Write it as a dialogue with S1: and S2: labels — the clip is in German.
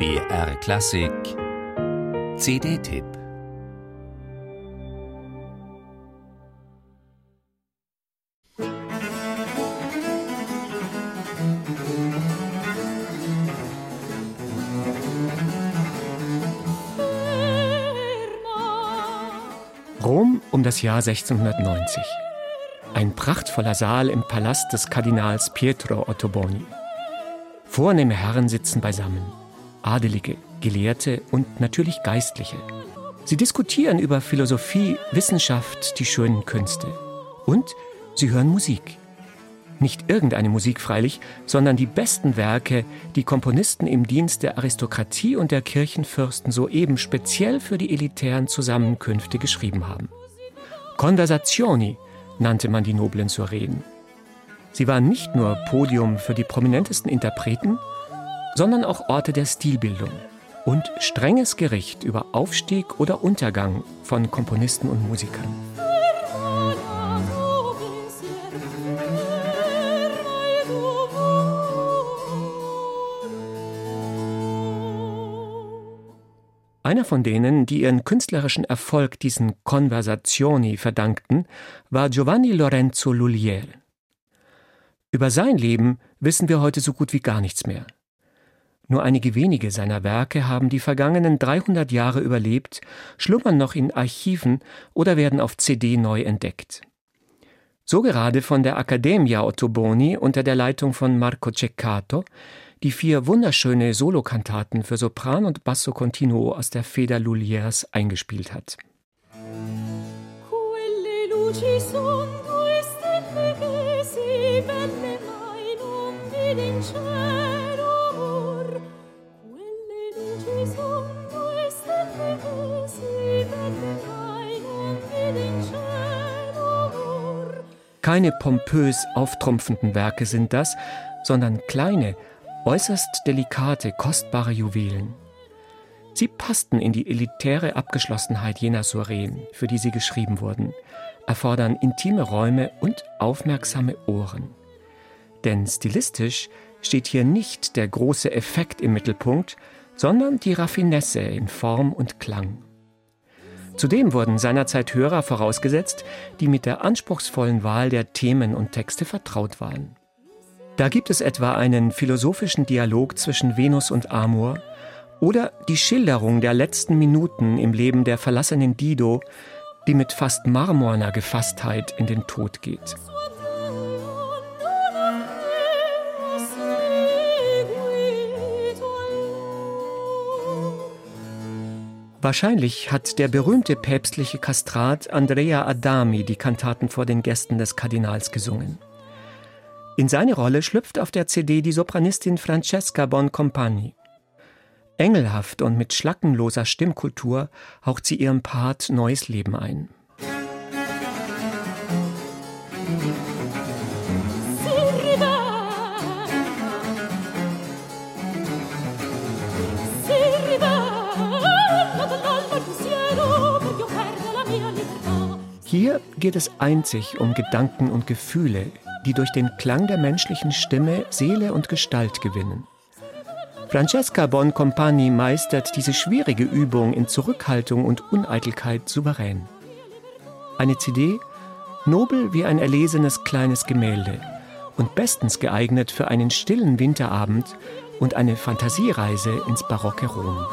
S1: BR Klassik CD-Tipp
S2: Rom um das Jahr 1690. Ein prachtvoller Saal im Palast des Kardinals Pietro Ottoboni. Vornehme Herren sitzen beisammen. Adelige, Gelehrte und natürlich Geistliche. Sie diskutieren über Philosophie, Wissenschaft, die schönen Künste. Und sie hören Musik. Nicht irgendeine Musik freilich, sondern die besten Werke, die Komponisten im Dienst der Aristokratie und der Kirchenfürsten soeben speziell für die elitären Zusammenkünfte geschrieben haben. Conversazioni nannte man die Noblen zur Reden. Sie waren nicht nur Podium für die prominentesten Interpreten, sondern auch Orte der Stilbildung und strenges Gericht über Aufstieg oder Untergang von Komponisten und Musikern. Einer von denen, die ihren künstlerischen Erfolg diesen Conversazioni verdankten, war Giovanni Lorenzo Lullier. Über sein Leben wissen wir heute so gut wie gar nichts mehr. Nur einige wenige seiner Werke haben die vergangenen 300 Jahre überlebt, schlummern noch in Archiven oder werden auf CD neu entdeckt. So gerade von der Accademia Ottoboni unter der Leitung von Marco Ceccato, die vier wunderschöne Solokantaten für Sopran und Basso Continuo aus der Feder Lulliers eingespielt hat. Quelle Keine pompös auftrumpfenden Werke sind das, sondern kleine, äußerst delikate, kostbare Juwelen. Sie passten in die elitäre Abgeschlossenheit jener Soireen, für die sie geschrieben wurden, erfordern intime Räume und aufmerksame Ohren. Denn stilistisch steht hier nicht der große Effekt im Mittelpunkt, sondern die Raffinesse in Form und Klang. Zudem wurden seinerzeit Hörer vorausgesetzt, die mit der anspruchsvollen Wahl der Themen und Texte vertraut waren. Da gibt es etwa einen philosophischen Dialog zwischen Venus und Amor oder die Schilderung der letzten Minuten im Leben der verlassenen Dido, die mit fast marmorner Gefasstheit in den Tod geht. Wahrscheinlich hat der berühmte päpstliche Kastrat Andrea Adami die Kantaten vor den Gästen des Kardinals gesungen. In seine Rolle schlüpft auf der CD die Sopranistin Francesca Boncompagni. Engelhaft und mit schlackenloser Stimmkultur haucht sie ihrem Part neues Leben ein. Hier geht es einzig um Gedanken und Gefühle, die durch den Klang der menschlichen Stimme Seele und Gestalt gewinnen. Francesca Boncompagni meistert diese schwierige Übung in Zurückhaltung und Uneitelkeit souverän. Eine CD, nobel wie ein erlesenes kleines Gemälde und bestens geeignet für einen stillen Winterabend und eine Fantasiereise ins barocke Rom.